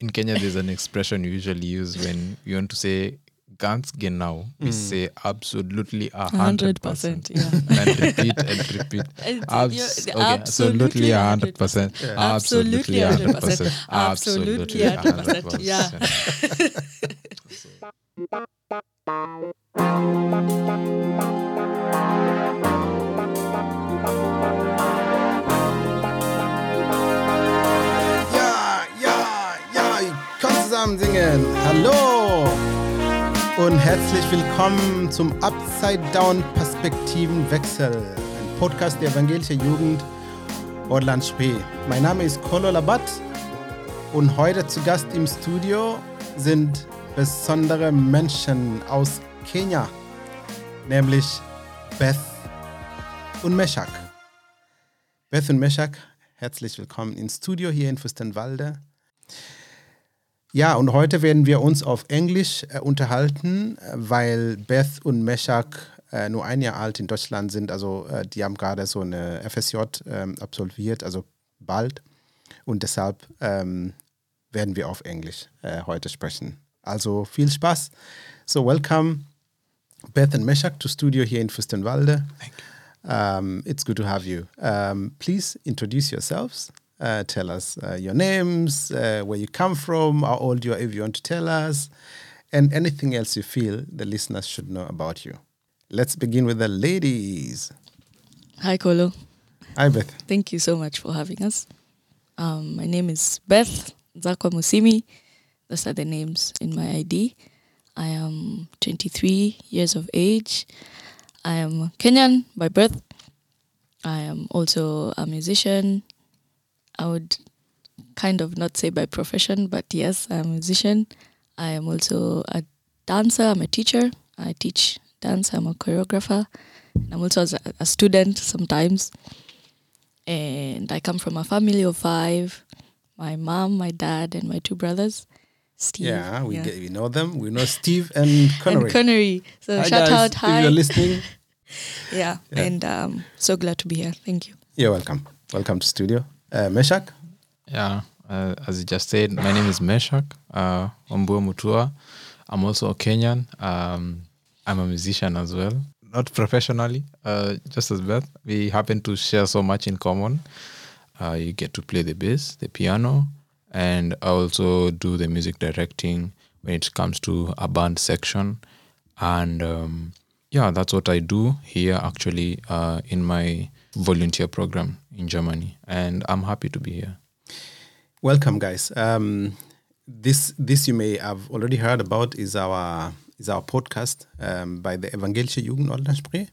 in Kenya, there's an expression you usually use when you want to say ganz genau. We hmm. say absolutely a hundred percent. yeah. And repeat and repeat. Abs- okay, absolutely a hundred percent. Absolutely a hundred percent. Absolutely Absolutely a a hundred hundred percent. Yeah. Zusammen singen. Hallo und herzlich willkommen zum Upside Down Perspektivenwechsel, ein Podcast der evangelischen Jugend Orland Spree. Mein Name ist Kolo Labat und heute zu Gast im Studio sind besondere Menschen aus Kenia, nämlich Beth und Meshach. Beth und Meshach, herzlich willkommen ins Studio hier in Fürstenwalde. Ja, und heute werden wir uns auf Englisch äh, unterhalten, äh, weil Beth und Meshach äh, nur ein Jahr alt in Deutschland sind. Also äh, die haben gerade so eine FSJ ähm, absolviert, also bald. Und deshalb ähm, werden wir auf Englisch äh, heute sprechen. Also viel Spaß. So, welcome Beth and Meshach to studio here in Fürstenwalde. Thank you. Um, it's good to have you. Um, please introduce yourselves. Uh, tell us uh, your names, uh, where you come from, how old you are, if you want to tell us, and anything else you feel the listeners should know about you. Let's begin with the ladies. Hi, Kolo. Hi, Beth. Thank you so much for having us. Um, my name is Beth Zakwa Musimi. Those are the names in my ID. I am 23 years of age. I am Kenyan by birth. I am also a musician. I would kind of not say by profession, but yes, I'm a musician. I am also a dancer. I'm a teacher. I teach dance. I'm a choreographer. And I'm also a, a student sometimes. And I come from a family of five my mom, my dad, and my two brothers. Steve. Yeah, we Get, we know them. We know Steve and Connery. And Connery. So Hi, shout guys, out, hi. If you're listening, yeah. Yeah. and um, so glad to be here. Thank you. you're welcome. Welcome to studio. Uh, Meshack. Yeah, uh, as you just said, my name is Meshack uh, Ombue Mutua. I'm also a Kenyan. Um, I'm a musician as well, not professionally, uh, just as Beth. We happen to share so much in common. Uh, you get to play the bass, the piano, and I also do the music directing when it comes to a band section. And um, yeah, that's what I do here actually uh, in my volunteer program in Germany. And I'm happy to be here. Welcome, guys. Um, this this you may have already heard about is our is our podcast um, by the Evangelische Jugend.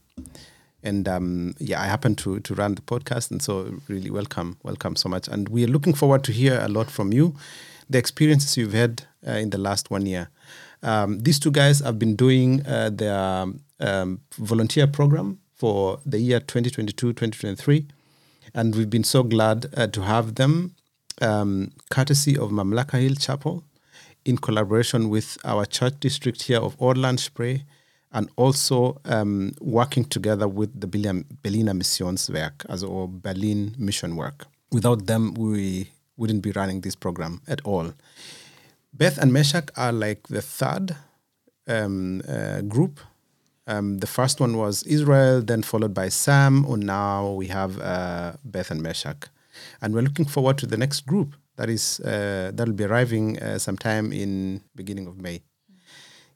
And um, yeah, I happen to to run the podcast, and so really welcome, welcome so much. And we are looking forward to hear a lot from you, the experiences you've had uh, in the last one year. Um, these two guys have been doing uh, their um, volunteer program for the year 2022-2023 and we've been so glad uh, to have them um, courtesy of Mamlaka Hill Chapel in collaboration with our church district here of Oderland Spree and also um, working together with the Berlin- Berliner Missionswerk as or Berlin Mission Work. Without them, we wouldn't be running this program at all. Beth and Meshack are like the third um, uh, group. Um, the first one was Israel, then followed by Sam, and now we have uh, Beth and Meshack. And we're looking forward to the next group that is uh, that'll be arriving uh, sometime in beginning of May.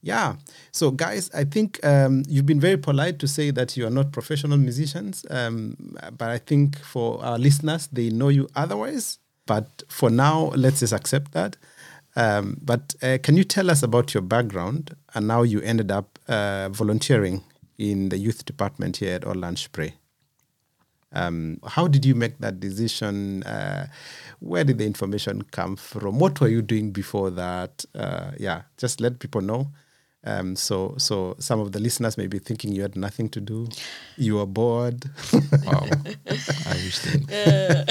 Yeah. So, guys, I think um, you've been very polite to say that you are not professional musicians, um, but I think for our listeners, they know you otherwise. But for now, let's just accept that. Um, but uh, can you tell us about your background and how you ended up uh, volunteering in the youth department here at Oderland Spree? Um, how did you make that decision? Uh, where did the information come from? What were you doing before that? Uh, yeah, just let people know. Um, so, so some of the listeners may be thinking you had nothing to do, you were bored. Wow. I wish they,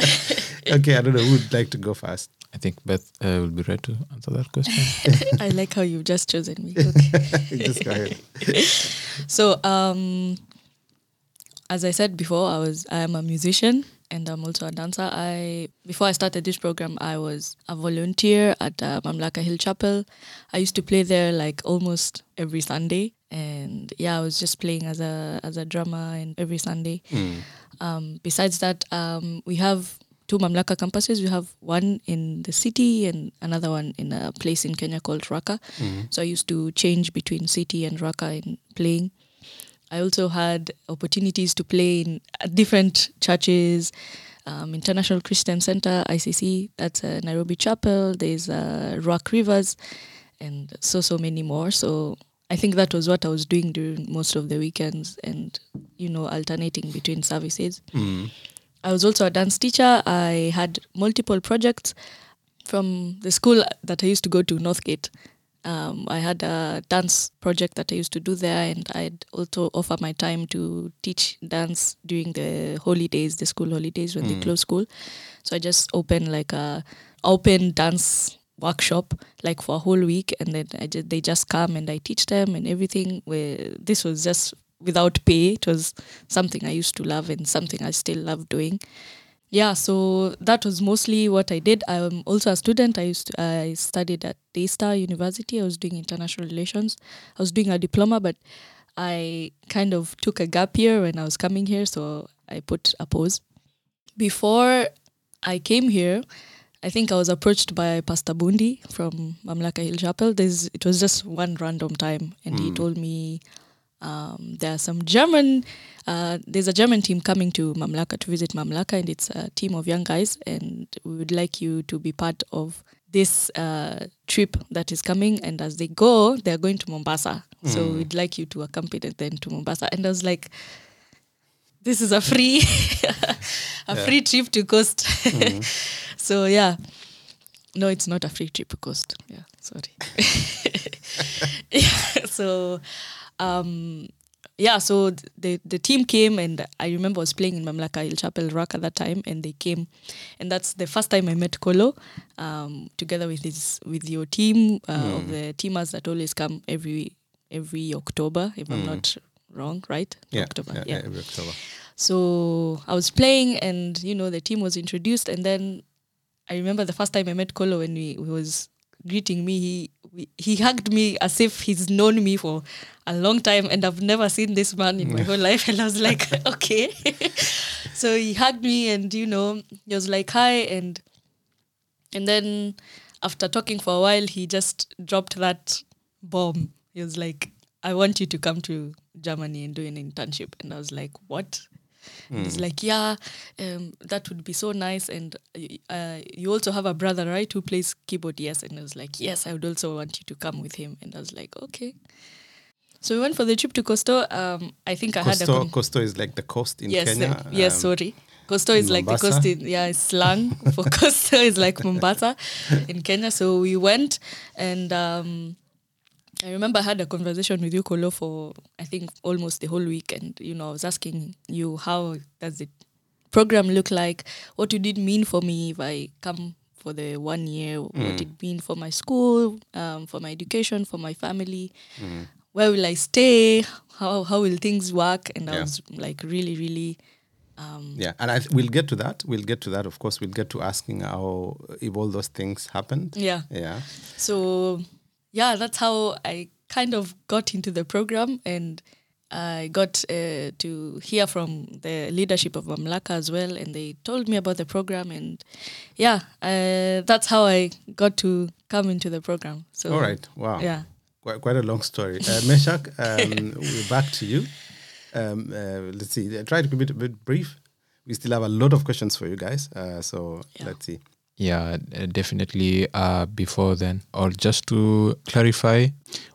okay, I don't know who would like to go first. I think Beth uh, will be ready to answer that question. I like how you've just chosen me. Okay. just go ahead. so, um, as I said before, I was I am a musician. and I'm also a dancer. I before I started this program, I was a volunteer at uh, Mamlaka Hill Chapel. I used to play there like almost every Sunday, and yeah, I was just playing as a as a drummer and every Sunday. Um, besides that, um, we have two Mamlaka campuses. We have one in the city and another one in a place in Kenya called Ruaka. So I used to change between city and Ruaka in playing. I also had opportunities to play in different churches, um, International Christian Center, ICC, that's uh, Nairobi Chapel, there's uh, Rock Rivers, and so, so many more. So I think that was what I was doing during most of the weekends and, you know, alternating between services. I was also a dance teacher. I had multiple projects from the school that I used to go to, Northgate. Um, I had a dance project that I used to do there, and I'd also offer my time to teach dance during the holidays, the school holidays when they close school. So I just opened like a open dance workshop like for a whole week, and then I just, they just come and I teach them and everything. Where this was just without pay. It was something I used to love and something I still love doing. Yeah so that was mostly what i did. I'm also a student. I used to, i studied at daystar university. I was doing international relations. I was doing a diploma but i kind of took a gap year when i was coming here so i put a pause. Before i came here i think i was approached by pastor bundi from mamlaka hill chapel. There's, it was just one random time and he hmm. told me um, there are some German, uh, there's a German team coming to Mamlaka to visit Mamlaka, and it's a team of young guys, and we would like you to be part of this uh, trip that is coming. And as they go, they're going to Mombasa, so we'd like you to accompany them to Mombasa. And I was like, this is a free, a free trip to Coast. so yeah, no, it's not a free trip to Coast. Yeah, sorry. yeah, so um, yeah, so the the team came, and I remember I was playing in Mamlaka Hill Chapel Ruaka at that time, and they came, and that's the first time I met Kolo, um, together with his with your team uh, of the teamers that always come every every October, if I'm not wrong, right? Yeah, October, yeah, yeah, every October. so I was playing, and you know the team was introduced, and then I remember the first time I met Kolo when we, he was greeting me. He he hugged me as if he's known me for a long time, and I've never seen this man in my whole life. And I was like, okay. so he hugged me, and you know, he was like, hi, and and then after talking for a while, he just dropped that bomb. He was like, I want you to come to Germany and do an internship. And I was like, what? And He's like, yeah, um, that would be so nice. And uh, you also have a brother, right, who plays keyboard? Yes. And I was like, yes, I would also want you to come with him. And I was like, okay. So we went for the trip to Costo. Um, I think I had a Costo, con- Costo is like the coast in yes, Kenya. the- yes, um, sorry. Costo is in like the coast in yeah, it's slang for Costo is like Mombasa in Kenya. So we went and um I remember I had a conversation with you, Kolo, for I think almost the whole week, and you know I was asking you how does the program look like? What would it mean for me if I come for the one year? What it mean for my school, um, for my education, for my family? Where will I stay? How how will things work? And I was like really really um, Yeah, and I th- we'll get to that. We'll get to that. Of course, we'll get to asking how if all those things happened. yeah. Yeah. So yeah, that's how I kind of got into the program and I got uh, to hear from the leadership of Mamlaka as well, and they told me about the program, and yeah, uh, that's how I got to come into the program. So All right. Wow. yeah, Quite, quite a long story. Uh, Meshack, um, we're back to you. Um, uh, let's see. uh, Try to keep it a bit brief. We still have a lot of questions for you guys. Uh, so Yeah. let's see. Yeah, uh, definitely. Uh, before then, or just to clarify,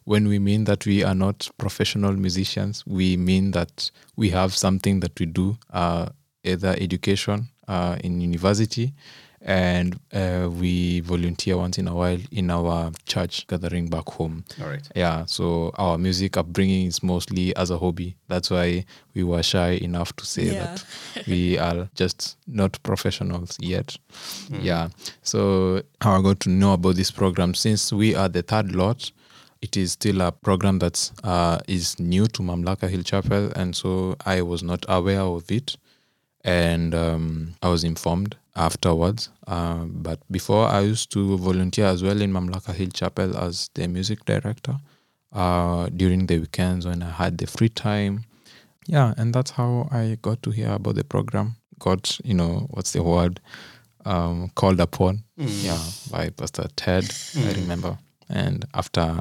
when we mean that we are not professional musicians, we mean that we have something that we do, uh, either education uh, in university, and uh, we volunteer once in a while in our church gathering back home. All right. Yeah, so our music upbringing is mostly as a hobby. That's why we were shy enough to say Yeah. that we are just not professionals yet. Yeah. So how I got to know about this program since we are the third lot. It is still a program that's uh, is new to Mamlaka Hill Chapel, and so I was not aware of it. and um, I was informed afterwards. Uh, but before, I used to volunteer as well in Mamlaka Hill Chapel as the music director uh, during the weekends when I had the free time. Yeah, and that's how I got to hear about the program. Got, you know, what's the word? Um, called upon, yeah, by Pastor Ted, I remember. And after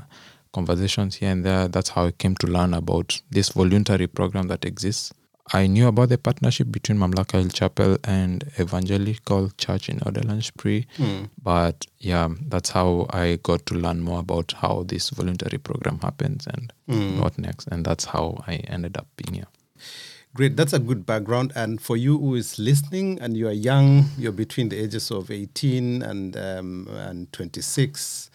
conversations here and there, that's how I came to learn about this voluntary program that exists. I knew about the partnership between Mamlaka Hill Chapel and Evangelical Church in Oderland-Spree, but yeah, that's how I got to learn more about how this voluntary program happens and what next, and that's how I ended up being here. Great, that's a good background. And for you who is listening and you are young, you're between the ages of 18 and um, and 26,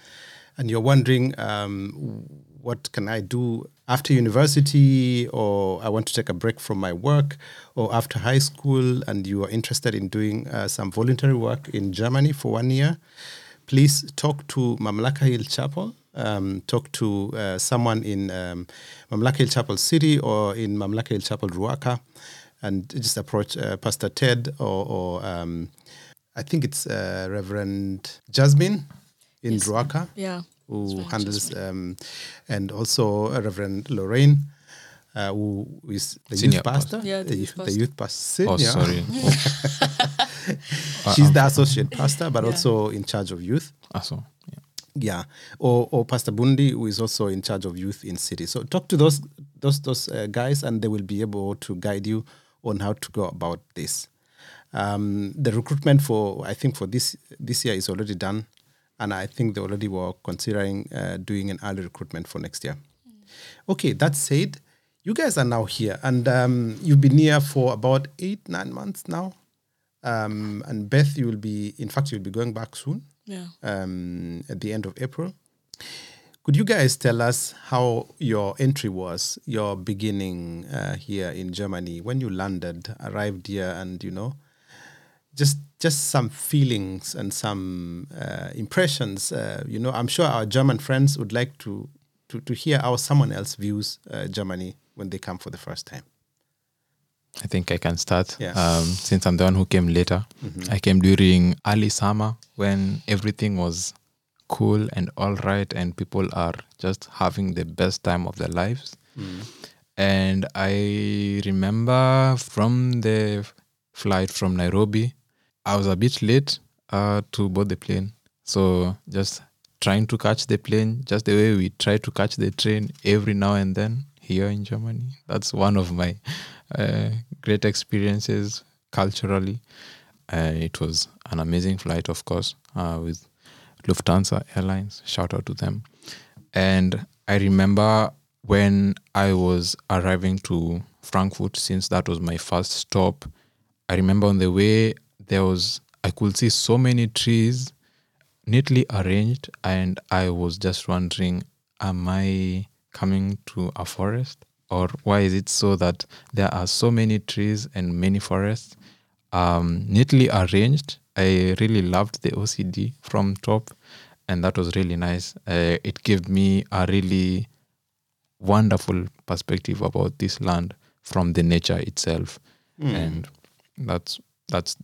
and you're wondering, um, what can I do after university, or I want to take a break from my work, or after high school, and you are interested in doing uh, some voluntary work in Germany for one year, please talk to Mamlaka Hill Chapel. Um, talk to uh, someone in um, Mamlaka Hill Chapel City or in Mamlaka Hill Chapel Ruaka, and just approach uh, Pastor Ted or, or um, I think it's uh, Reverend Jasmine in Yes. Ruaka Yeah. Who handles, um, and also uh, Reverend Lorraine, uh, who is the Senior youth pastor. pastor. Yeah, the youth youth- the pastor. youth pastor. Oh, senior. sorry. She's the associate pastor, but Yeah. also in charge of youth. Ah, so, yeah. Yeah, or or Pastor Bundi, who is also in charge of youth in city. So talk to those those those uh, guys, and they will be able to guide you on how to go about this. Um, the recruitment for I think for this this year is already done, and I think they already were considering uh, doing an early recruitment for next year. Okay, that said, you guys are now here, and um, you've been here for about eight nine months now. Um, and Beth, you will be in fact you'll be going back soon Yeah. um, at the end of April. Could you guys tell us how your entry was, your beginning uh, here in Germany, when you landed, arrived here, and you know, just just some feelings and some uh, impressions. Uh, you know, I'm sure our German friends would like to to, to hear how someone else views uh, Germany when they come for the first time. I think I can start. Yeah. Um, since I'm the one who came later, I came during early summer when everything was cool and all right, and people are just having the best time of their lives. And I remember from the flight from Nairobi, I was a bit late uh, to board the plane. So just trying to catch the plane, just the way we try to catch the train every now and then here in Germany. That's one of my uh, great experiences culturally. Uh, it was an amazing flight, of course, uh, with Lufthansa Airlines. Shout out to them. And I remember when I was arriving to Frankfurt, since that was my first stop, I remember on the way there was I could see so many trees neatly arranged, and I was just wondering, am I coming to a forest? Or why is it so that there are so many trees and many forests um, neatly arranged? I really loved the OCD from top, and that was really nice. Uh, it gave me a really wonderful perspective about this land from the nature itself, and that's that's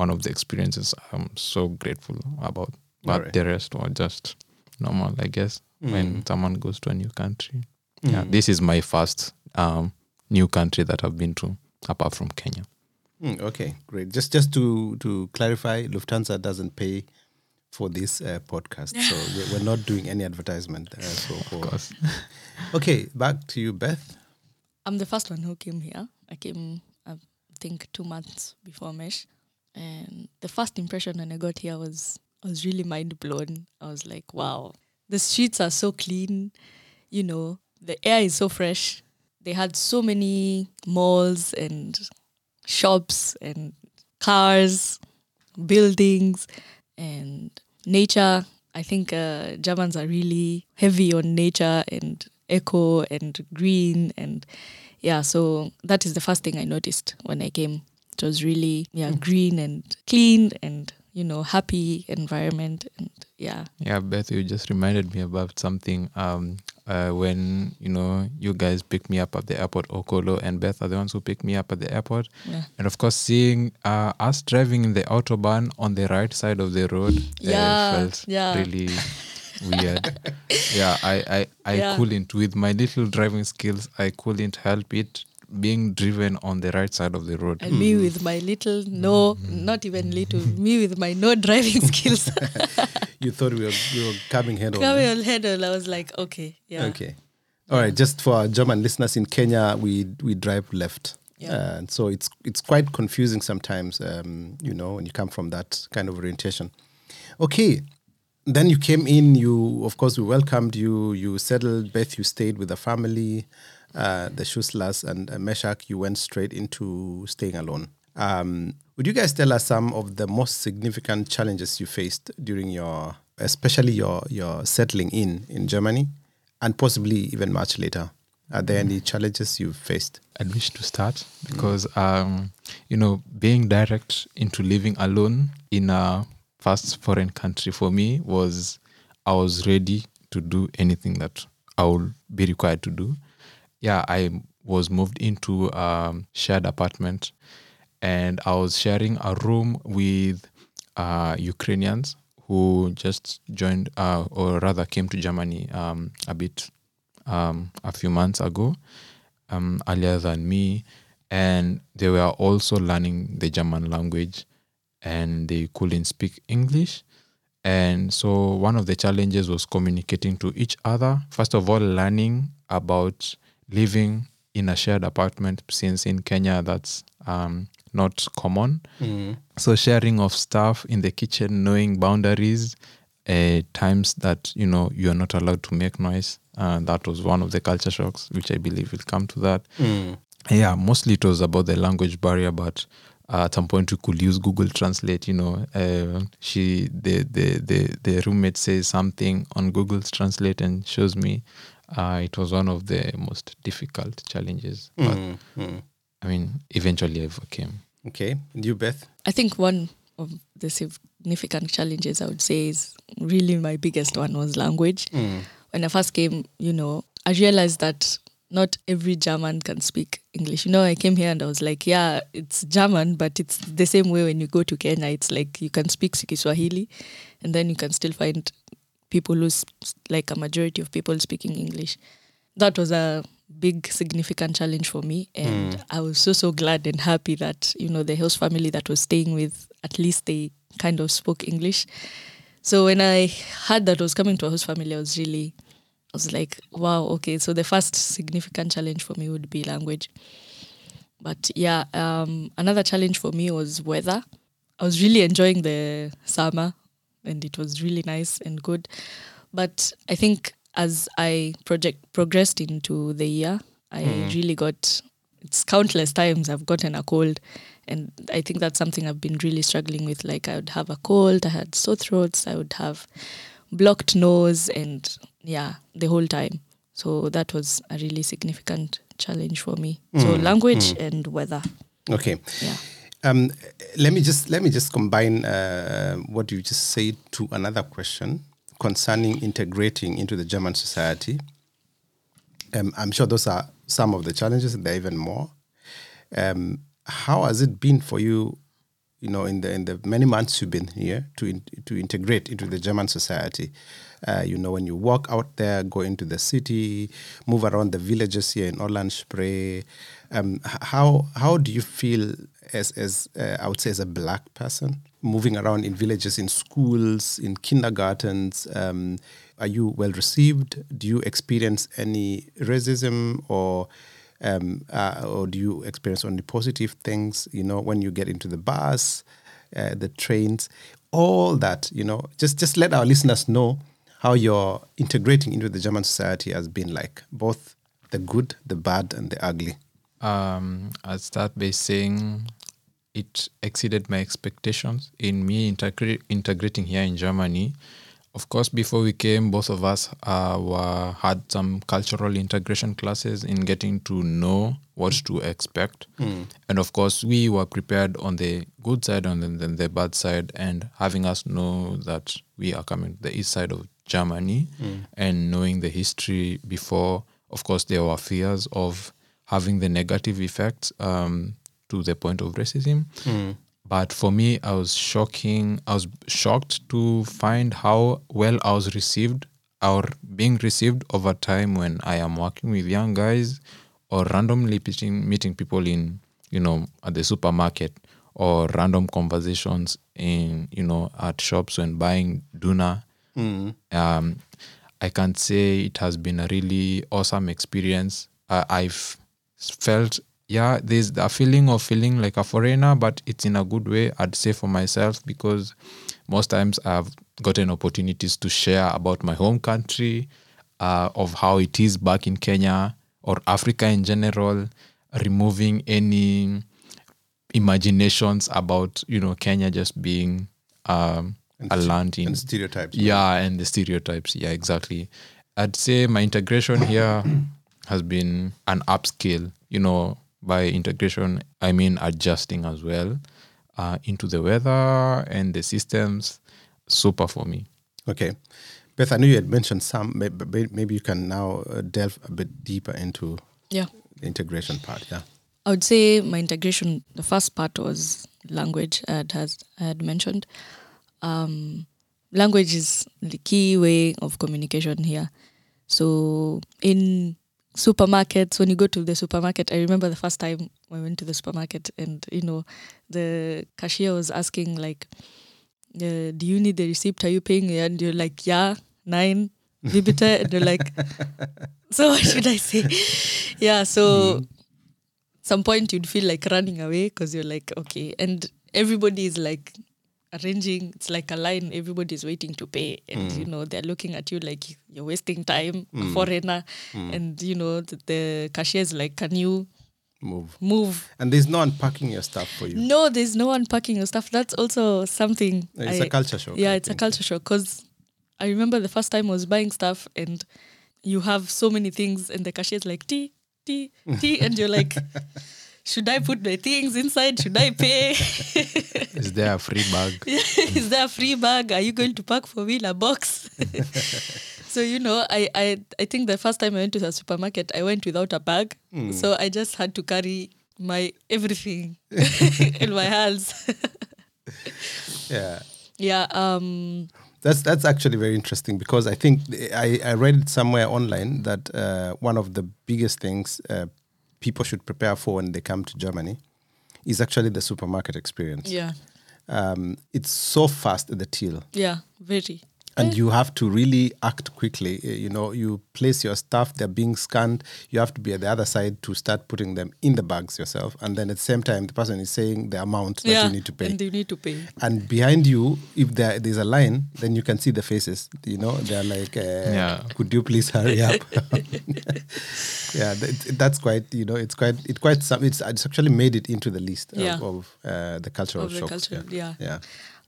one of the experiences I'm so grateful about. But Alright. the rest were just normal, I guess. When someone goes to a new country, yeah, this is my first um, new country that I've been to, apart from Kenya. Mm, okay, great. Just just to to clarify, Lufthansa doesn't pay for this uh, podcast, so we're, we're not doing any advertisement. Uh, so for, Of course. okay, back to you, Beth. I'm the first one who came here. I came, I think, two months before Mesh, and the first impression when I got here was I was really mind blown. I was like, wow, the streets are so clean. You know, the air is so fresh. They had so many malls and shops and cars, buildings, and nature. I think uh, Germans are really heavy on nature and eco and green and yeah. So that is the first thing I noticed when I came. It was really yeah green and clean and you know happy environment and yeah Yeah, Beth, you just reminded me about something. Um, uh, when you know you guys picked me up at the airport. Okolo and Beth are the ones who picked me up at the airport, Yeah. and of course, seeing uh, us driving in the autobahn on the right side of the road Yeah, uh, felt yeah. really weird. yeah, I I, I Yeah. couldn't with my little driving skills. I couldn't help it being driven on the right side of the road. And me with my little no, not even little, me with my no driving skills. You thought we were, we were coming head on. Coming on head on, I was like, okay, yeah. Okay. All right. Just for our German listeners in Kenya, we we drive left. Yeah. And so it's it's quite confusing sometimes, um, you know, when you come from that kind of orientation. Okay. Then you came in. You, of course, we welcomed you. You settled. Beth, you stayed with the family. Uh, the Shuslas and uh, Meshack, you went straight into staying alone. Um, would you guys tell us some of the most significant challenges you faced during your, especially your your settling in in Germany, and possibly even much later? Are there any challenges you faced? I'd wish to start because um, you know being direct into living alone in a first foreign country for me was I was ready to do anything that I would be required to do. Yeah, I was moved into a shared apartment, and I was sharing a room with uh, Ukrainians who just joined, uh, or rather came to Germany um, a bit um, a few months ago, um, earlier than me, and they were also learning the German language, and they couldn't speak English. And so one of the challenges was communicating to each other. First of all, learning about living in a shared apartment, since in Kenya that's um, not common. So sharing of stuff in the kitchen, knowing boundaries, uh, times that you know you're not allowed to make noise. Uh, that was one of the culture shocks, which I believe will come to that. Yeah, mostly it was about the language barrier, but uh, at some point we could use Google Translate. You know, uh, she the, the the the roommate says something on Google Translate and shows me. Uh, it was one of the most difficult challenges, but mm, mm. I mean, eventually I overcame. Okay. And you, Beth? I think one of the significant challenges I would say is really my biggest one was language. Mm. When I first came, you know, I realized that not every German can speak English. You know, I came here and I was like, yeah, it's German, but it's the same way when you go to Kenya. It's like you can speak Kiswahili and then you can still find people who, like a majority of people speaking English. That was a big significant challenge for me and I was so so glad and happy that you know the host family that was staying with at least they kind of spoke English. So when I heard that I was coming to a host family, I was really I was like, wow, okay. So the first significant challenge for me would be language. But yeah, um, another challenge for me was weather. I was really enjoying the summer and it was really nice and good. But I think as I project progressed into the year, I mm. really got it's countless times I've gotten a cold and I think that's something I've been really struggling with. Like I would have a cold, I had sore throats, I would have blocked nose and yeah, the whole time. So that was a really significant challenge for me. So mm. language mm. and weather. Okay. Yeah. Um, let me just let me just combine uh, what you just said to another question concerning integrating into the German society. Um, I'm sure those are some of the challenges, there are even more. Um, how has it been for you, you know, in the in the many months you've been here to in, to integrate into the German society? Uh, you know, when you walk out there, go into the city, move around the villages here in Oderland um, how how do you feel as as uh, I would say as a black person moving around in villages, in schools, in kindergartens? Um, are you well received? Do you experience any racism or um, uh, or do you experience only positive things? You know, when you get into the bus, uh, the trains, all that. You know, just just let our listeners know how your integrating into the German society has been like, both the good, the bad, and the ugly. Um, I'll start by saying it exceeded my expectations in me integra- integrating here in Germany. Of course, before we came, both of us uh, were, had some cultural integration classes in getting to know what to expect. And of course, we were prepared on the good side and then, then the bad side, and having us know that we are coming to the east side of Germany and knowing the history before, of course, there were fears of having the negative effects um, to the point of racism. But for me, I was shocking. I was shocked to find how well I was received or being received over time when I am working with young guys or randomly meeting, meeting people in, you know, at the supermarket or random conversations in, you know, at shops when buying Duna. Um, I can say it has been a really awesome experience. Uh, I've felt, yeah, there's a feeling of feeling like a foreigner, but it's in a good way, I'd say for myself, because most times I've gotten opportunities to share about my home country, uh, of how it is back in Kenya or Africa in general, removing any imaginations about, you know, Kenya just being um, a land in and stereotypes. yeah, and the stereotypes. Yeah, exactly. I'd say my integration here has been an upscale. You know, by integration, I mean adjusting as well uh, into the weather and the systems. Super for me. Okay. Beth, I know you had mentioned some, but maybe you can now uh, delve a bit deeper into Yeah. the integration part. Yeah. I would say my integration, the first part was language, I had, I had mentioned. Um, language is the key way of communication here. So in supermarkets, when you go to the supermarket, I remember the first time I went to the supermarket and, you know, the cashier was asking like, uh, do you need the receipt? Are you paying? And you're like, yeah, nine. Wie bitte? And you're like, so what should I say? Yeah, so some point you'd feel like running away because you're like, okay. And everybody is like arranging, it's like a line, everybody's waiting to pay. And, mm. you know, they're looking at you like you're wasting time, a mm. foreigner. Mm. And, you know, the, the cashier is like, can you Move. move? And there's no unpacking your stuff for you. No, there's no unpacking your stuff. That's also something. It's a a culture shock, Yeah, I it's a culture shock because I remember the first time I was buying stuff and you have so many things and the cashier's like tea, tea, tea, and you're like, should I put my things inside? Should I pay? Is there a free bag? Is there a free bag? Are you going to pack for me in a box? so you know, I, I I think the first time I went to the supermarket, I went without a bag. So I just had to carry my everything in my hands. Yeah. yeah. Um. That's that's actually very interesting because I think I, I read it somewhere online that uh, one of the biggest things uh, people should prepare for when they come to Germany is actually the supermarket experience. Yeah. Um, it's so fast at the till, Yeah. Very. And you have to really act quickly. Uh, You know, you place your stuff; they're being scanned. You have to be at the other side to start putting them in the bags yourself, and then at the same time, the person is saying the amount that yeah. you need to pay. And you need to pay. and behind you, if there, there's a line, then you can see the faces. You know, they're like, uh, Yeah. "Could you please hurry up?" yeah, that, that's quite. You know, it's quite. It quite. Some. It's, it's actually made it into the list Yeah. of, of uh, the cultural Of the shocks. culture, yeah. yeah. yeah.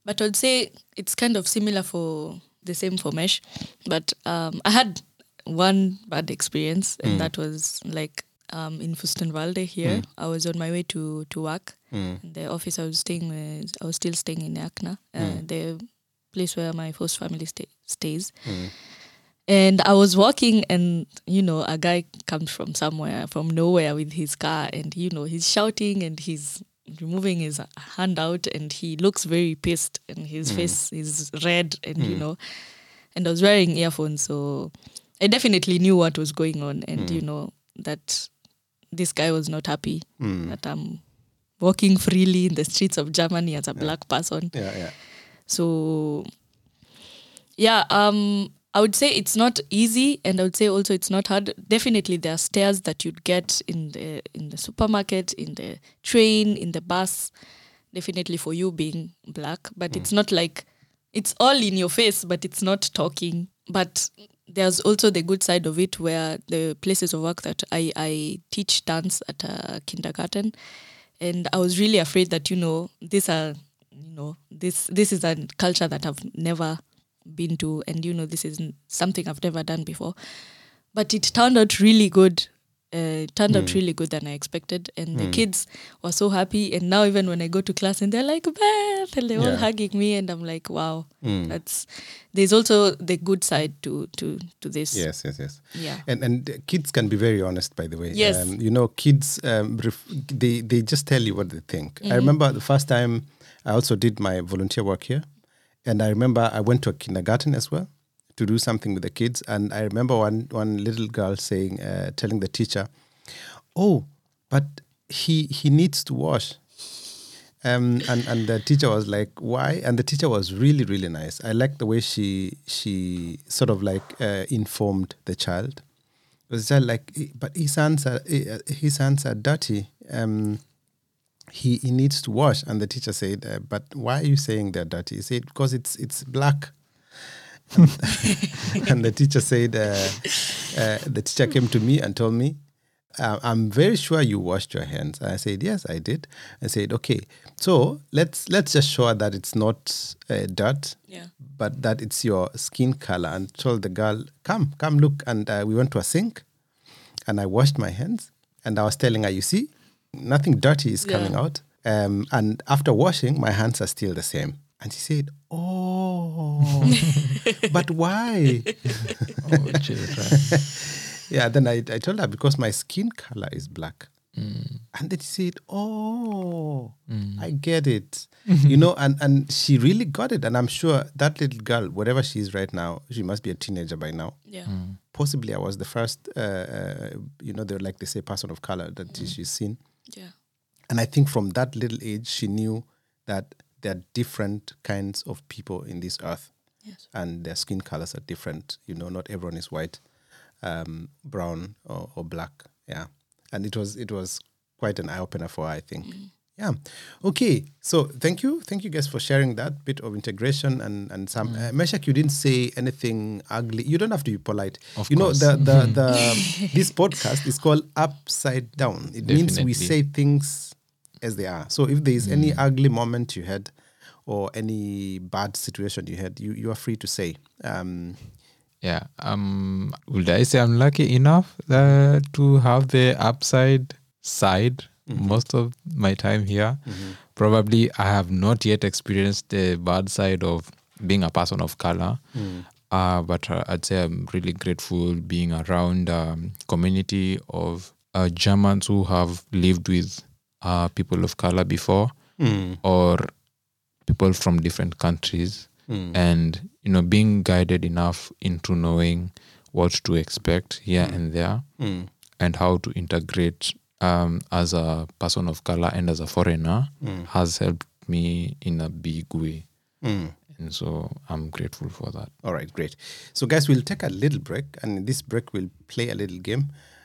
But I'd say it's kind of similar for the same for mesh. But um, I had one bad experience, and that was like um, in Fürstenwalde here. I was on my way to to work. The office I was staying with, I was still staying in Akna, uh, the place where my host family stay, stays. And I was walking, and you know, a guy comes from somewhere, from nowhere, with his car, and you know, he's shouting and he's removing his hand out, and he looks very pissed, and his mm. face is red, and you mm. know, and I was wearing earphones, so I definitely knew what was going on, and mm. you know that this guy was not happy that I'm walking freely in the streets of Germany as a black person. Yeah, yeah. So yeah, um I would say it's not easy and I would say also it's not hard. Definitely there are stairs that you'd get in the in the supermarket, in the train, in the bus, definitely for you being black. But mm. it's not like it's all in your face, but it's not talking. But there's also the good side of it where the places of work that I, I teach dance at a kindergarten and I was really afraid that, you know, these are you know, this this is a culture that I've never been to and you know this is something I've never done before. But it turned out really good uh, it turned out really good than I expected, and the kids were so happy. And now even when I go to class and they're like Beth, and they're all hugging me, and I'm like, wow, that's. There's also the good side to to to this. Yes, yes, yes. Yeah. And and kids can be very honest, by the way. Yes. Um, you know, kids um, they they just tell you what they think. Mm-hmm. I remember the first time I also did my volunteer work here, and I remember I went to a kindergarten as well to do something with the kids, and I remember one one little girl saying, uh, telling the teacher, "Oh, but he he needs to wash." Um, and and the teacher was like, "Why?" And the teacher was really really nice. I liked the way she she sort of like uh, informed the child. It was just like, "Eh, but his hands are eh, his hands are dirty. Um, he he needs to wash. And the teacher said, uh, "But why are you saying they're dirty?" He said, "Because it's it's black." and the teacher said, uh, uh, the teacher came to me and told me, uh, I'm very sure you washed your hands. And I said, yes, I did. I said, okay, so let's let's just show that it's not uh, dirt, Yeah. but that it's your skin color. And told the girl, come, come look. And uh, we went to a sink, and I washed my hands. And I was telling her, you see, nothing dirty is Yeah. coming out. Um, and after washing, my hands are still the same. And she said, oh, but why? Oh, chill. Yeah, then I, I told her because my skin color is black. And then she said, Oh, I get it. you know, and, and she really got it. And I'm sure that little girl, whatever she is right now, she must be a teenager by now. Yeah. Possibly I was the first, uh, uh, you know, they're like they say, person of color that she's seen. Yeah. And I think from that little age, she knew that there are different kinds of people in this earth Yes. and their skin colors are different. You know, not everyone is white, um, brown, or, or black. Yeah, and it was it was quite an eye opener for her, I think. Yeah. Okay. So thank you, thank you guys for sharing that bit of integration and and some. Uh, Meshack, you didn't say anything ugly. You don't have to be polite. Of you course. know the the the this podcast is called Upside Down. It means we say things as they are. So if there is any ugly moment you had or any bad situation you had, you, you are free to say. Um, Yeah. Um. Would I say I'm lucky enough uh, to have the upside side most of my time here? Probably I have not yet experienced the bad side of being a person of color. Uh, but uh, I'd say I'm really grateful being around um, community of uh, Germans who have lived with uh, people of color before or people from different countries. And you know being guided enough into knowing what to expect here and there and how to integrate um, as a person of color and as a foreigner has helped me in a big way and so i'm grateful for that All right, great. So, guys, we'll take a little break, and in this break, we'll play a little game.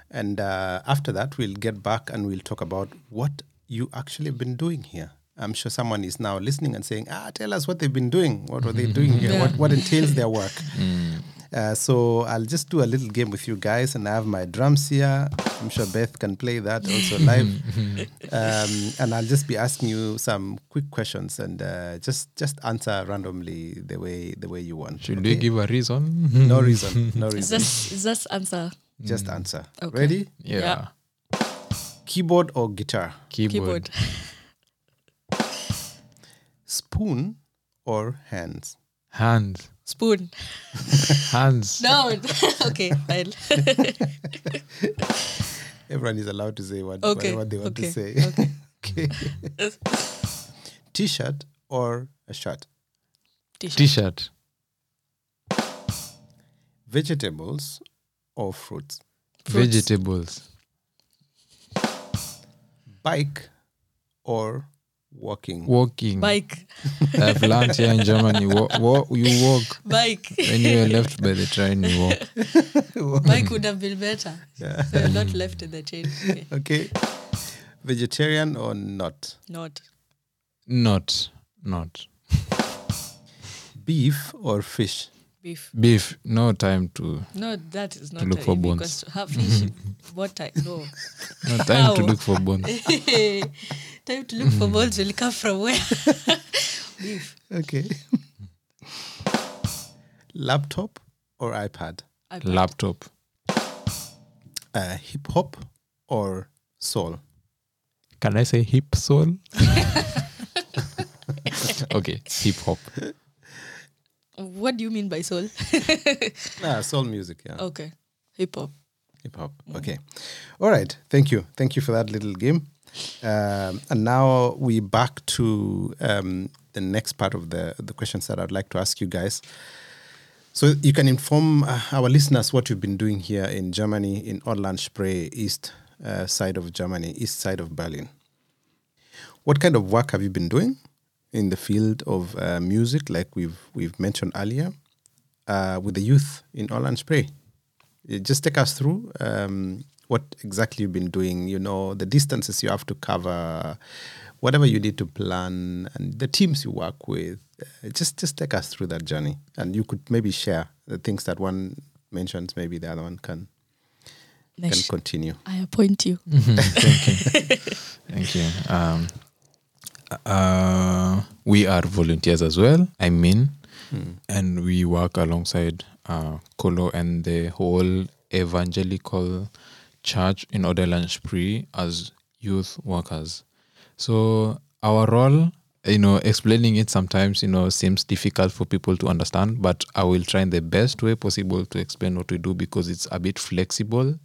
And uh, after that, we'll get back and we'll talk about what you actually have been doing here. I'm sure someone is now listening and saying, ah, tell us what they've been doing. What were they doing here? What, what entails their work? Uh, so I'll just do a little game with you guys, and I have my drums here. I'm sure Beth can play that also live, um, and I'll just be asking you some quick questions, and uh, just just answer randomly the way the way you want. should okay? we give a reason No reason, no reason. Just is this answer Just answer. Okay. Ready? yeah, Yeah. Keyboard or guitar? keyboard, keyboard? Spoon or hands? hands Spoon. hands No. okay, fine. Everyone is allowed to say what, Okay, whatever they want okay, to say. okay. okay. T-shirt or a shirt? T-shirt. t-shirt Vegetables or fruits? Fruits. vegetables Bike or walking? walking Bike. i've learned here in germany wa- wa- you walk Bike. when you are left by the train you walk Bike would have been better. Yeah. So you're not left in the chain. Okay. Okay. Vegetarian or not? Not. not not Beef or fish? Beef. beef no time to No, that is not to look a for easy bones. question. Have fish. what type? No. no time to look for bones time to look for bones will come from where? Beef. Okay. Laptop or iPad? iPad. laptop Uh, hip hop or soul? Can I say hip soul? okay, hip hop. What do you mean by soul? Ah, soul music, yeah. okay, hip hop. Hip hop. Okay. All right. Thank you. Thank you for that little game. Um, and now we back to um, the next part of the the questions that I'd like to ask you guys. So you can inform uh, our listeners what you've been doing here in Germany, in Oderland Spree, east uh, side of Germany, east side of Berlin. What kind of work have you been doing in the field of uh, music, like we've we've mentioned earlier, uh, with the youth in Oderland Spree? Uh, just take us through um, what exactly you've been doing. You know, the distances you have to cover, whatever you need to plan, and the teams you work with. Uh, just just take us through that journey, and you could maybe share the things that one mentions. Maybe the other one can can continue. I appoint you. Thank you. Thank you. Um, uh, we are volunteers as well. I mean, and we work alongside uh, Kolo and the whole evangelical church in Oderland Spree as youth workers. So our role, you know, explaining it sometimes, you know, seems difficult for people to understand, but I will try in the best way possible to explain what we do because it's a bit flexible.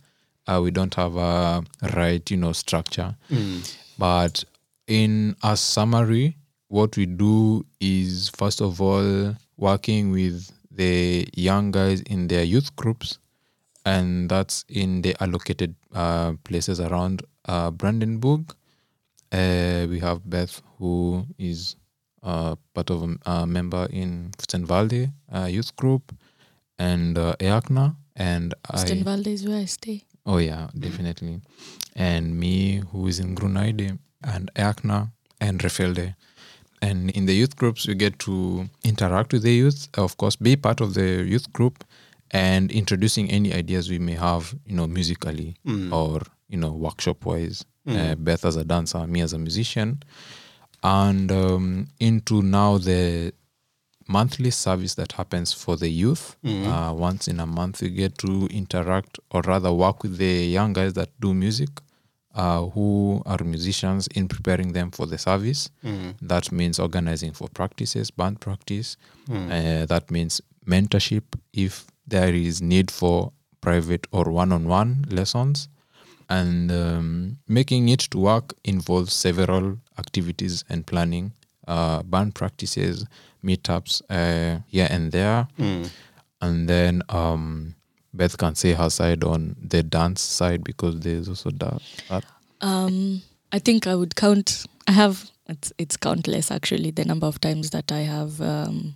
Uh, we don't have a right, you know, structure. But in a summary, what we do is first of all working with the young guys in their youth groups, and that's in the allocated uh, places around uh, Brandenburg. Uh, we have Beth, who is uh, part of a, a member in Stenvalde uh, youth group, and uh, Erkner, and I. Stenvalde is where I stay. Oh yeah, definitely. And me, who is in Grünheide, and Erkner, and Rehfelde. And in the youth groups, we get to interact with the youth, of course, be part of the youth group, and introducing any ideas we may have, you know, musically or you know, workshop wise. Uh, Beth as a dancer, me as a musician, and um, into now the monthly service that happens for the youth. Uh, once in a month, we get to interact or rather work with the young guys that do music, uh, who are musicians, in preparing them for the service. That means organizing for practices, band practice. Uh, that means mentorship if there is need for private or one-on-one lessons. And um, making it to work involves several activities and planning uh, band practices meetups uh, here and there. And then um, beth can say her side on the dance side because there's also that. Um, I think I would count. I have it's it's countless actually the number of times that I have um,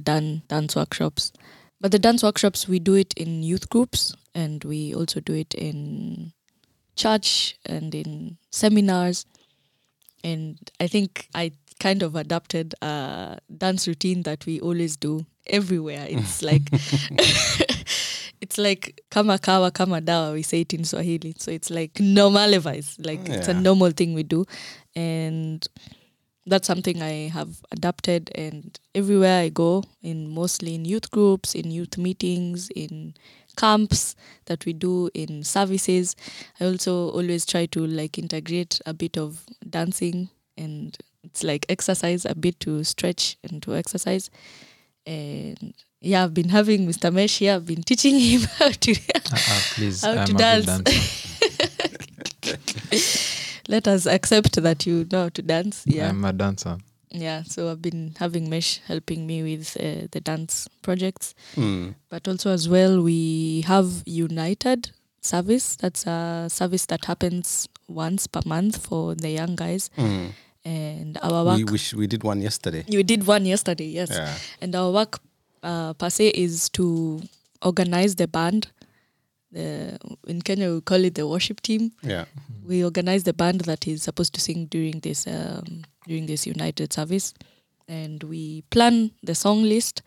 done dance workshops. But the dance workshops we do it in youth groups and we also do it in church and in seminars. And I think I kind of adapted a dance routine that we always do everywhere. It's like it's like kama kawa kama dawa we say it in swahili. So it's like normalized like it's a normal thing we do. And that's something i have adapted. And everywhere i go in mostly in youth groups in youth meetings in camps that we do in services i also always try to like integrate a bit of dancing. And it's like exercise a bit to stretch and to exercise. And yeah, I've been having Mr. Mesh here. I've been teaching him how to Uh, uh, please How i'm to dance. let us accept that you know how to dance. Yeah, i'm a dancer yeah. So I've been having Mesh helping me with uh, the dance projects, Mm. but also as well we have United service. That's a service that happens once per month for the young guys, Mm. and our work. We, we, sh- we did one yesterday. you did one yesterday, yes. Yeah. And our work uh, per se is to organize the band. The, in Kenya, we call it the worship team. Yeah. We organize the band that is supposed to sing during this um, during this United service, and we plan the song list,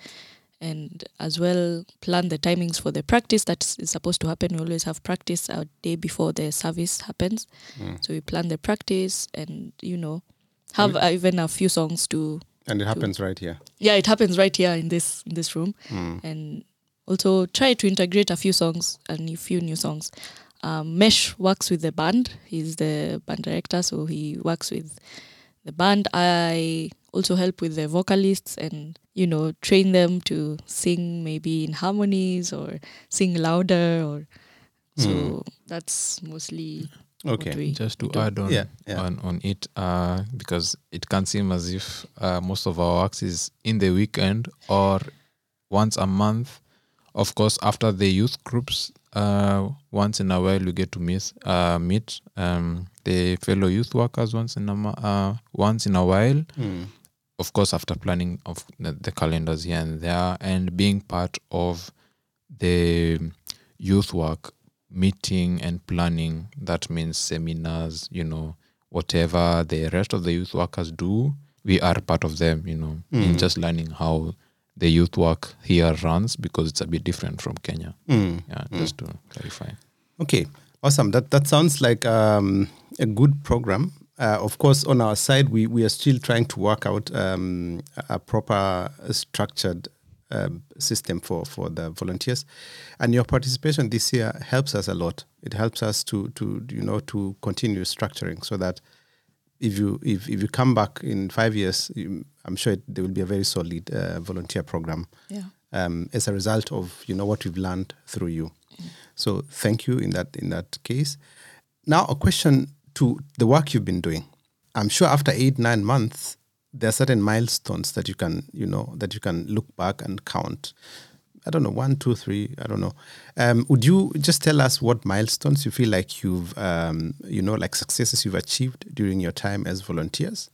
and as well plan the timings for the practice that is supposed to happen. We always have practice a day before the service happens, so we plan the practice, and you know, have uh, even a few songs to And it happens right here. yeah it happens right here in this in this room Mm. and also try to integrate a few songs and a few new songs Um, Mesh works with the band. He's the band director, so he works with the band. I also help with the vocalists and you know train them to sing maybe in harmonies or sing louder or so that's mostly Okay. Just to do. add on Yeah, yeah. on on it, uh, because it can seem as if uh, most of our works is in the weekend or once a month. Of course, after the youth groups, uh, once in a while we get to miss uh, meet um, the fellow youth workers once in a mo- uh, once in a while. Mm. Of course, after planning of the, the calendars here and there, and being part of the youth work meeting and planning that means seminars you know whatever the rest of the youth workers do we are part of them you know in just learning how the youth work here runs because it's a bit different from kenya Mm. yeah just to clarify Okay, awesome. That that sounds like um, a good program. Uh, of course, on our side, we, we are still trying to work out um, a proper uh, structured um, system for, for the volunteers, and your participation this year helps us a lot. It helps us to to you know to continue structuring so that if you if, if you come back in five years, you, I'm sure it, there will be a very solid uh, volunteer program yeah um, as a result of you know what we've learned through you. So thank you in that in that case. Now a question to the work you've been doing. I'm sure after eight nine months, there are certain milestones that you can you know that you can look back and count. I don't know one two three. I don't know. Um, would you just tell us what milestones you feel like you've um, you know like successes you've achieved during your time as volunteers,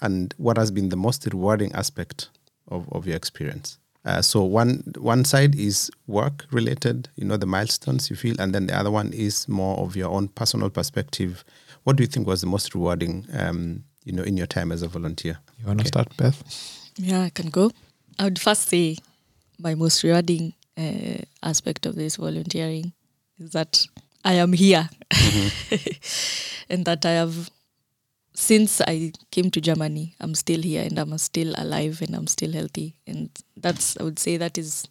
and what has been the most rewarding aspect of, of your experience? Uh, so one one side is work related, you know, the milestones you feel, and then the other one is more of your own personal perspective. What do you think was the most rewarding, um, you know, in your time as a volunteer? you want to Okay. start beth Yeah, I can go. I would first say my most rewarding uh, aspect of this volunteering is that I am here and that I have, since I came to Germany, I'm still here and I'm still alive and I'm still healthy. And that's, I would say, that is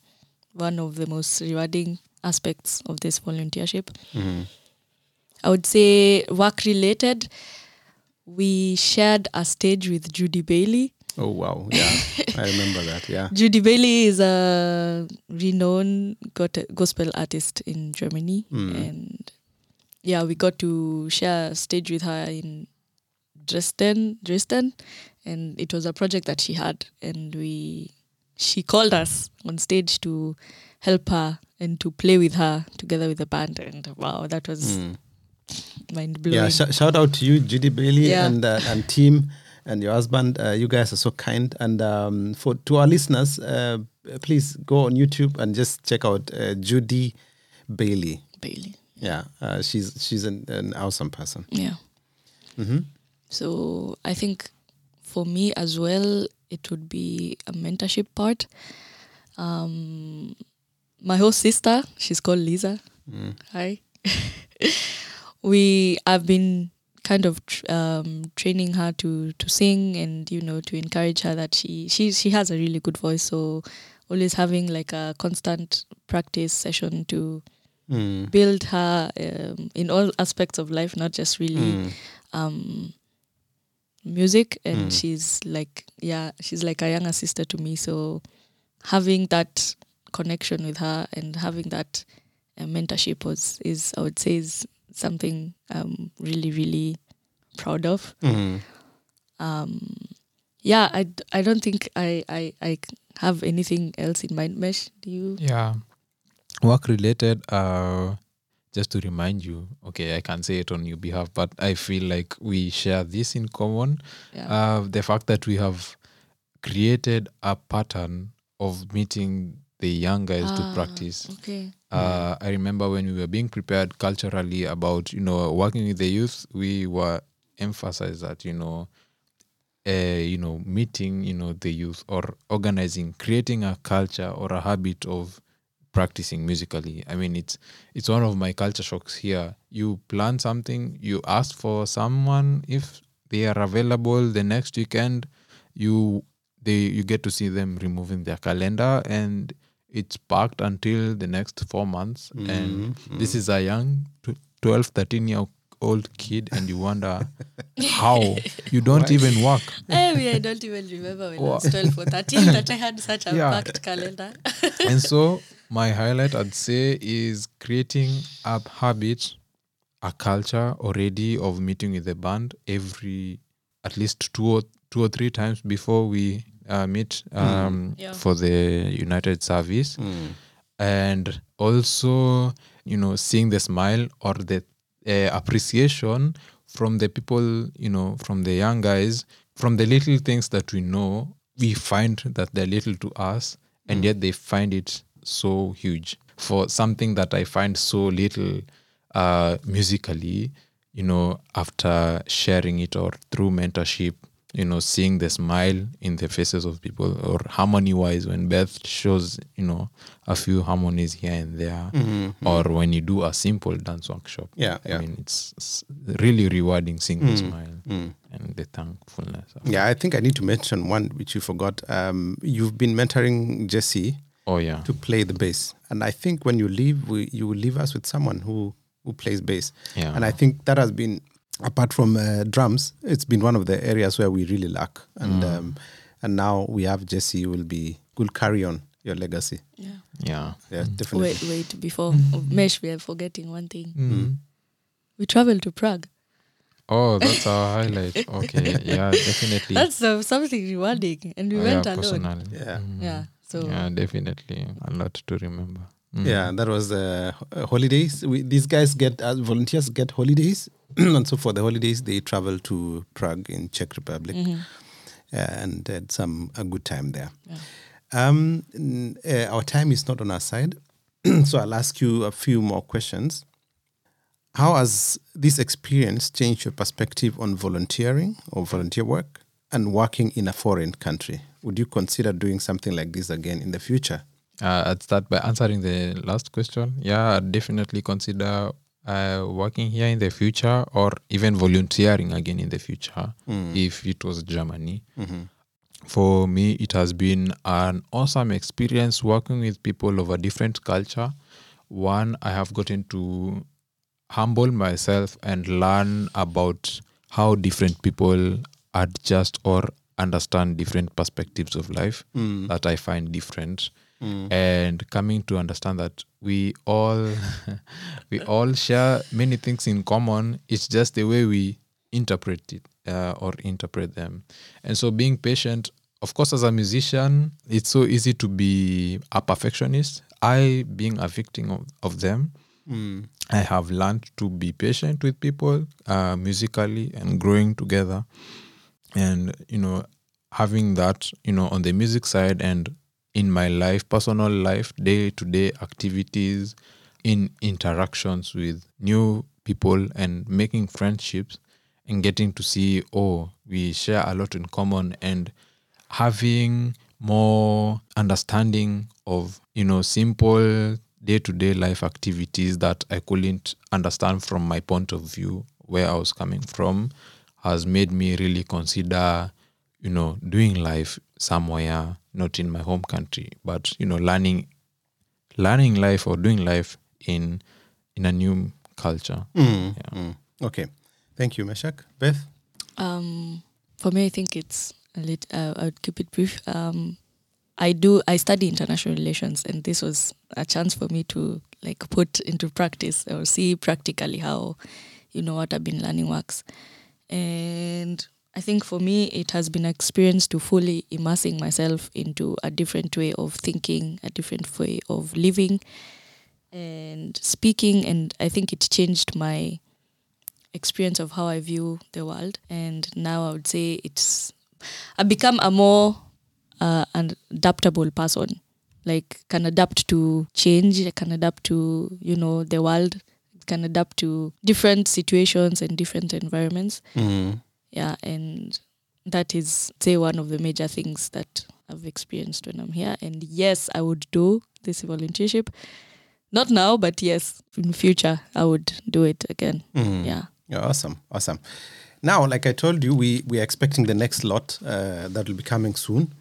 one of the most rewarding aspects of this volunteership. I would say work related. We shared a stage with Judy Bailey. Oh wow, yeah, I remember that. Yeah, Judy Bailey is a renowned gospel artist in Germany, hmm. and yeah, we got to share a stage with her in Dresden, Dresden, and it was a project that she had, and we she called us on stage to help her and to play with her together with the band, and wow, that was hmm. Mind blowing. yeah. Sh- shout out to you, Judy Bailey, Yeah. and uh, and team, and your husband. Uh, you guys are so kind. And um, for to our listeners, uh, please go on YouTube and just check out uh, Judy Bailey. Bailey. Yeah, uh, she's she's an, an awesome person. Yeah. So I think for me as well, it would be a mentorship part. Um, my whole sister, she's called Lisa. Hi. we have been kind of tr- um, training her to to sing and you know to encourage her that she she she has a really good voice. So always having like a constant practice session to Mm. build her um, in all aspects of life, not just really um, music. And she's like, yeah, she's like a younger sister to me. So having that connection with her and having that uh, mentorship was is I would say is something I'm really really proud of. Mm. Um, yeah, I, d- I don't think I, I I have anything else in mind. Mesh, do you? Yeah. Work related, uh, just to remind you, okay, I can say it on your behalf, but I feel like we share this in common. Yeah. Uh, the fact that we have created a pattern of meeting the young guys to Ah, practice. Okay. Uh, I remember when we were being prepared culturally about, you know, working with the youth, we were emphasized that, you know, uh, you know, meeting, you know, the youth or organizing, creating a culture or a habit of practicing musically. I mean, it's it's one of my culture shocks here. You plan something, you ask for someone if they are available the next weekend, you they you get to see them removing their calendar and it's parked until the next four months. Mm-hmm. And this is a young tw- 12, 13 year old kid, and you wonder how you don't even work. I mean, I don't even remember when I was 12 or 13 that I had such a Yeah. packed calendar. and so my highlight I'd say is creating a habit, a culture already of meeting with the band every at least two or two or three times before we uh, meet um, Yeah. for the United Service, Mm. and also you know seeing the smile or the uh, appreciation from the people you know from the young guys from the little things that we know we find that they're little to us and yet they find it so huge for something that i find so little uh musically you know after sharing it or through mentorship you know seeing the smile in the faces of people or harmony wise when beth shows you know a few harmonies here and there or when you do a simple dance workshop Yeah, yeah. i mean it's, it's really rewarding seeing the smile Mm. and the thankfulness Yeah, I think I need to mention one which you forgot. Um, you've been mentoring Jesse oh yeah to play the bass, and I think when you leave, we, you will leave us with someone who who plays bass. Yeah. And I think that has been, apart from uh, drums, it's been one of the areas where we really lack. And um, and now we have Jesse who will be will carry on your legacy. Yeah. yeah Yeah, definitely. Wait, wait, before of Mesh, we are forgetting one thing. Mm. We traveled to Prague. oh that's our highlight okay yeah definitely That's uh, something rewarding. And we Oh, went yeah, alone. personally. Yeah. Mm. Yeah. So, yeah definitely a lot to remember Mm. Yeah, that was uh, holidays. We, these guys get uh, volunteers get holidays, and so for the holidays they travel to Prague in Czech Republic, Mm-hmm. uh, and had some a good time there. Yeah. Um, uh, our time is not on our side, so I'll ask you a few more questions. How has this experience changed your perspective on volunteering or volunteer work and working in a foreign country? Would you consider doing something like this again in the future? Uh, I'd start by answering the last question. Yeah, I'd definitely consider uh, working here in the future or even volunteering again in the future if it was Germany. For me, it has been an awesome experience working with people of a different culture. One, I have gotten to humble myself and learn about how different people adjust or understand different perspectives of life that I find different. And coming to understand that we all we all share many things in common. It's just the way we interpret it uh, or interpret them. And so being patient, of course, as a musician, it's so easy to be a perfectionist. I being a victim of, of them, I have learned to be patient with people uh, musically and growing together. And, you know, having that, you know, on the music side and in my life, personal life, day to day activities, in interactions with new people and making friendships and getting to see, oh, we share a lot in common and having more understanding of, you know, simple day to day life activities that I couldn't understand from my point of view, where I was coming from, has made me really consider, you know, doing life somewhere not in my home country, but you know, learning learning life or doing life in in a new culture. Mm, mm. Okay. Thank you, Meshack. Beth? Um, for me, I think it's a lit. Uh, I would keep it brief. Um, I do. I study international relations, and this was a chance for me to like put into practice or see practically how, you know, what I've been learning works. And I think for me, it has been an experience to fully immersing myself into a different way of thinking, a different way of living, and speaking. And I think it changed my experience of how I view the world. And now I would say it's I've become a more uh, adaptable person. Like can adapt to change, can adapt to you know the world, can adapt to different situations and different environments. Mm. Yeah, and that is say one of the major things that I've experienced when I'm here. And yes, I would do this volunteership. Not now, but yes, in future I would do it again. Mm. Yeah. Yeah, awesome, awesome. Now, like I told you, we we are expecting the next lot uh, that will be coming soon.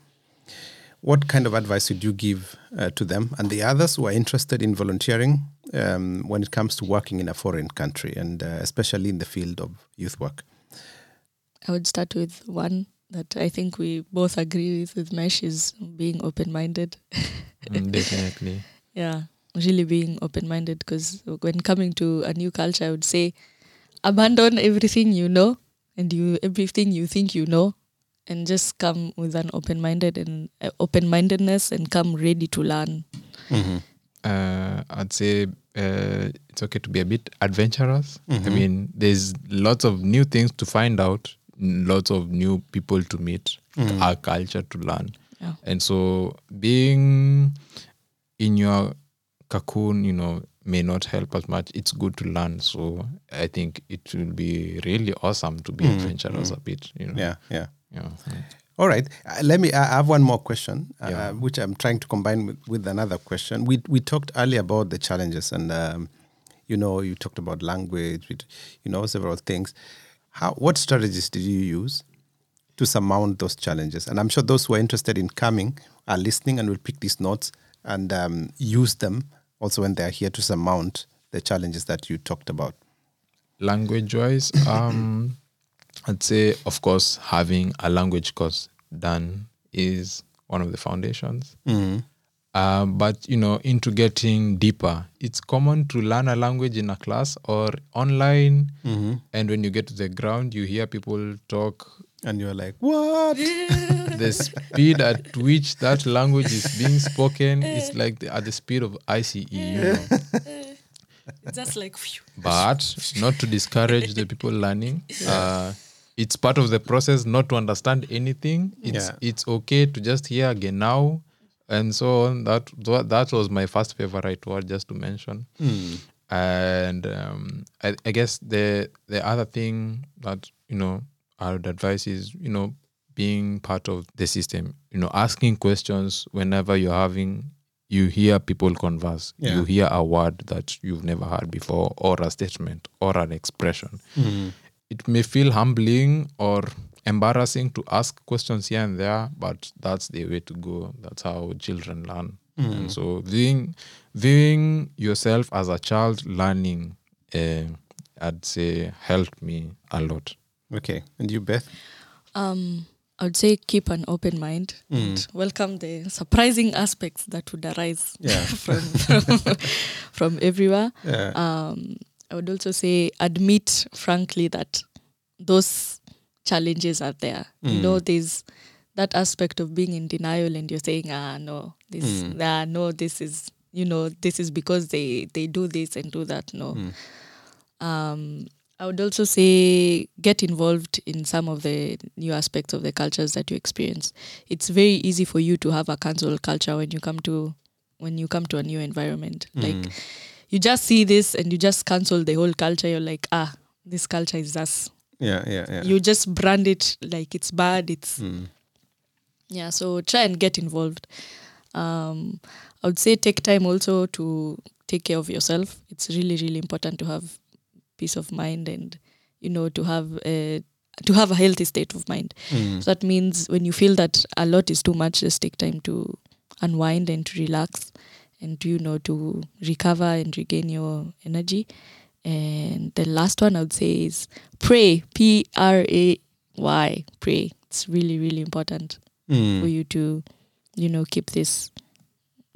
what kind of advice would you give uh, to them and the others who are interested in volunteering um, when it comes to working in a foreign country and uh, especially in the field of youth work? I would start with one that I think we both agree with with Mesh is being open minded. Mm, definitely. yeah, really being open minded because when coming to a new culture, I would say abandon everything you know and you everything you think you know and just come with an open minded and uh, open mindedness and come ready to learn. uh, I'd say uh, it's okay to be a bit adventurous. I mean, there's lots of new things to find out, n- lots of new people to meet, our culture to learn. Yeah. And so being in your cocoon, you know, may not help as much. It's good to learn. So I think it will be really awesome to be adventurous a bit, you know. Yeah, yeah. Yeah. All right. Uh, let me. I have one more question, uh, Yeah. which I'm trying to combine with, with another question. We we talked earlier about the challenges, and um, you know, you talked about language, you know, several things. How? What strategies did you use to surmount those challenges? And I'm sure those who are interested in coming are listening and will pick these notes and um, use them also when they are here to surmount the challenges that you talked about. language wise um i'd say of course having a language course done is one of the foundations uh, but you know into getting deeper. It's common to learn a language in a class or online. And when you get to the ground you hear people talk. And you're like, what? the speed at which that language is being spoken is like the, at the speed of ice you know. Just like phew. but not to discourage the people learning uh, it's part of the process not to understand anything. It's Yeah. it's okay to just hear again now and so on. That that was my first favorite word just to mention. And um, I, I guess the the other thing that you know I would advise is you know being part of the system. You know asking questions whenever you're having you hear people converse. Yeah. you hear a word that you've never heard before or a statement or an expression. It may feel humbling or embarrassing to ask questions here and there but that's the way to go that's how children learn and so viewing viewing yourself as a child learning uh, i'd say helped me a lot Okay. And you, Beth? Um, I would say keep an open mind and welcome the surprising aspects that would arise Yeah. from, from from everywhere. Yeah. Um, I would also say admit frankly that those challenges are there. You know, there's that aspect of being in denial and you're saying, ah, no, this, ah, no, this is, you know, this is because they they do this and do that. No. Um, I would also say get involved in some of the new aspects of the cultures that you experience. It's very easy for you to have a cancel culture when you come to when you come to a new environment. Like you just see this and you just cancel the whole culture. You're like, ah, this culture is us. Yeah, yeah, yeah. You just brand it like it's bad. It's yeah. So try and get involved. Um, I would say take time also to take care of yourself. It's really really important to have peace of mind and you know to have a to have a healthy state of mind. So that means when you feel that a lot is too much, just take time to unwind and to relax and you know to recover and regain your energy. And the last one I would say is pray. P R A Y. Pray. It's really really important for you to you know keep this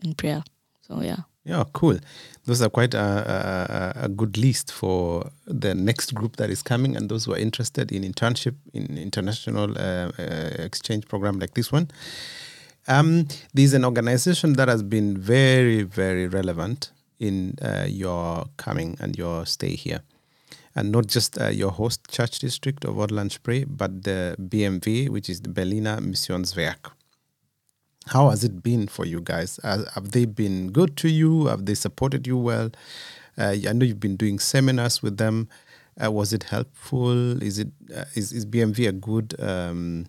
in prayer. So yeah. Yeah, cool. Those are quite a, a, a good list for the next group that is coming and those who are interested in internship in international uh, uh, exchange program like this one. Um, there's an organization that has been very, very relevant in uh, your coming and your stay here. And not just uh, your host church district of Oderland-Spree, but the BMW, which is the Berliner Missionswerk. How has it been for you guys? Uh, have they been good to you? Have they supported you well? Uh, I know you've been doing seminars with them. Uh, was it helpful? Is it uh, is, is BMW a good um,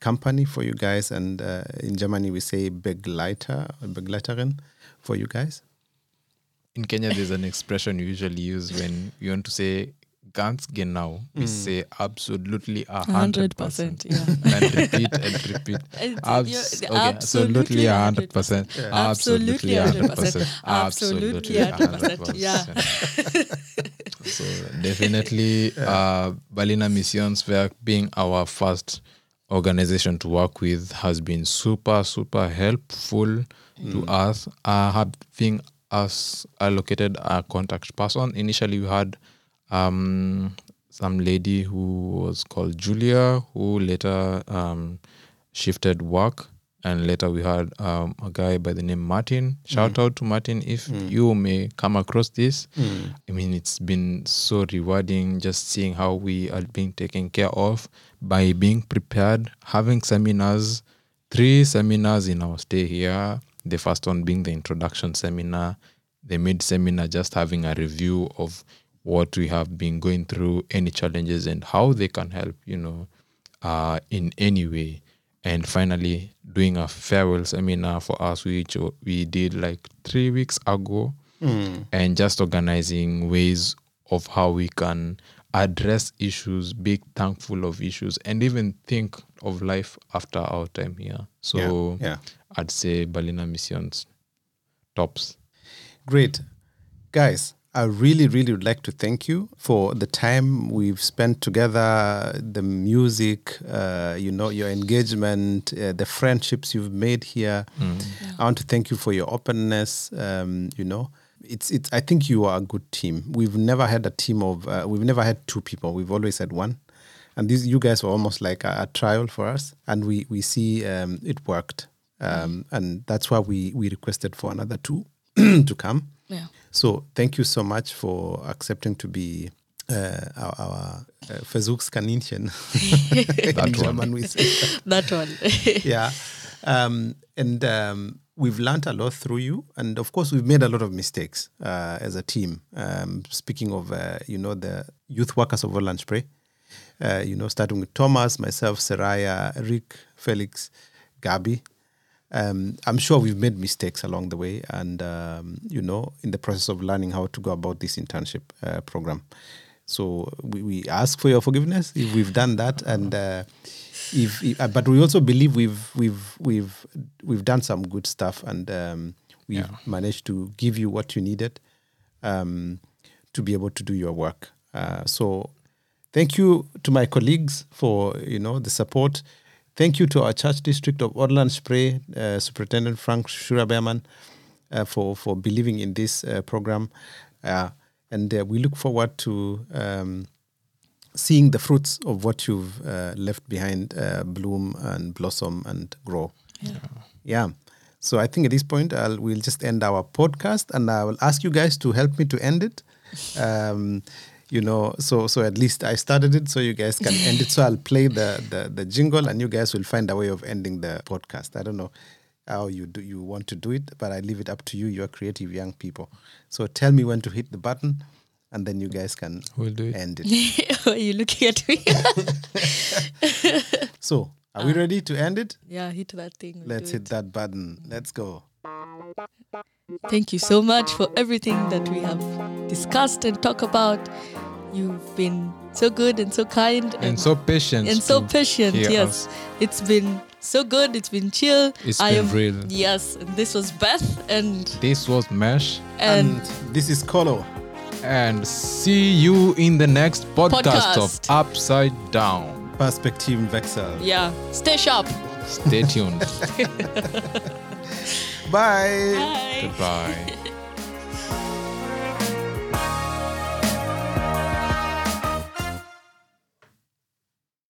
company for you guys? And in Germany we say Begleiter Begleiterin for you guys. In Kenya, there's an expression you usually use when you want to say ganz genau. We Mm. say absolutely a A hundred percent. yeah. and repeat and repeat. And Abs- you're- okay, absolutely a hundred percent. Absolutely a hundred percent. Absolutely a hundred percent. Yeah. so definitely, uh, Berliner Missionswerk being our first organization to work with has been super super helpful to us. Uh, having us allocated a contact person. Initially, we had um, some lady who was called Julia, who later um, shifted work, and later we had um, a guy by the name Martin. Shout out to Martin if you may come across this. I mean, it's been so rewarding just seeing how we are being taken care of by being prepared, having seminars, three seminars in our stay here. The first one being the introduction seminar, the mid seminar, just having a review of what we have been going through, any challenges, and how they can help, you know, uh, in any way. And finally, doing a farewell seminar for us, which we did like three weeks ago, and just organizing ways of how we can address issues, be thankful of issues, and even think of life after our time here. So yeah. I'd say Berliner Missions tops. Great. Guys, I really, really would like to thank you for the time we've spent together, the music, uh, you know, your engagement, uh, the friendships you've made here. I want to thank you for your openness. Um, you know, it's it's. I think you are a good team. We've never had a team of. Uh, we've never had two people. We've always had one, and these you guys were almost like a, a trial for us, and we we see um, it worked, um, and that's why we we requested for another two to come. Yeah. So thank you so much for accepting to be uh, our, our uh, Versuchskaninchen. In one. German we say. That one. yeah. Um, and um, we've learned a lot through you. And of course, we've made a lot of mistakes uh, as a team. Um, speaking of, uh, you know, the youth workers of Oderland Spree, uh, you know, starting with Thomas, myself, Saraya, Rick, Felix, Gabi. Um, I'm sure we've made mistakes along the way, and um, you know, in the process of learning how to go about this internship uh, program. So we, we ask for your forgiveness if we've done that, and uh, if, if uh, but we also believe we've we've we've we've done some good stuff, and um, we've Yeah. managed to give you what you needed um, to be able to do your work. Uh, so thank you to my colleagues for you know the support. Thank you to our church district of Oderland Spree, uh, Superintendent Frank Schürer-Behrmann, uh, for for believing in this uh, program, uh, and uh, we look forward to um, seeing the fruits of what you've uh, left behind uh, bloom and blossom and grow. Yeah. Yeah. So I think at this point I'll, we'll just end our podcast, and I will ask you guys to help me to end it. Um, you know, so so at least I started it, so you guys can end it. So I'll play the, the the jingle, and you guys will find a way of ending the podcast. I don't know how you do you want to do it, but I leave it up to you. You're creative young people, so tell me when to hit the button, and then you guys can We'll do it. end it. Are you looking at me? So are we uh, ready to end it? yeah, hit that thing. we'll Let's hit it. that button. Let's go. Thank you so much for everything that we have discussed and talked about. You've been so good and so kind And so patient. and so patient. Yes, us. it's been so good. It's been chill. It's I been am real. yes. And this was Beth, and This was Mesh. and, this is Kolo. And see you in the next podcast, Podcast. of Upside Down. Perspektiven Wechsel. yeah, stay sharp. Stay tuned. Bye. Bye. Goodbye.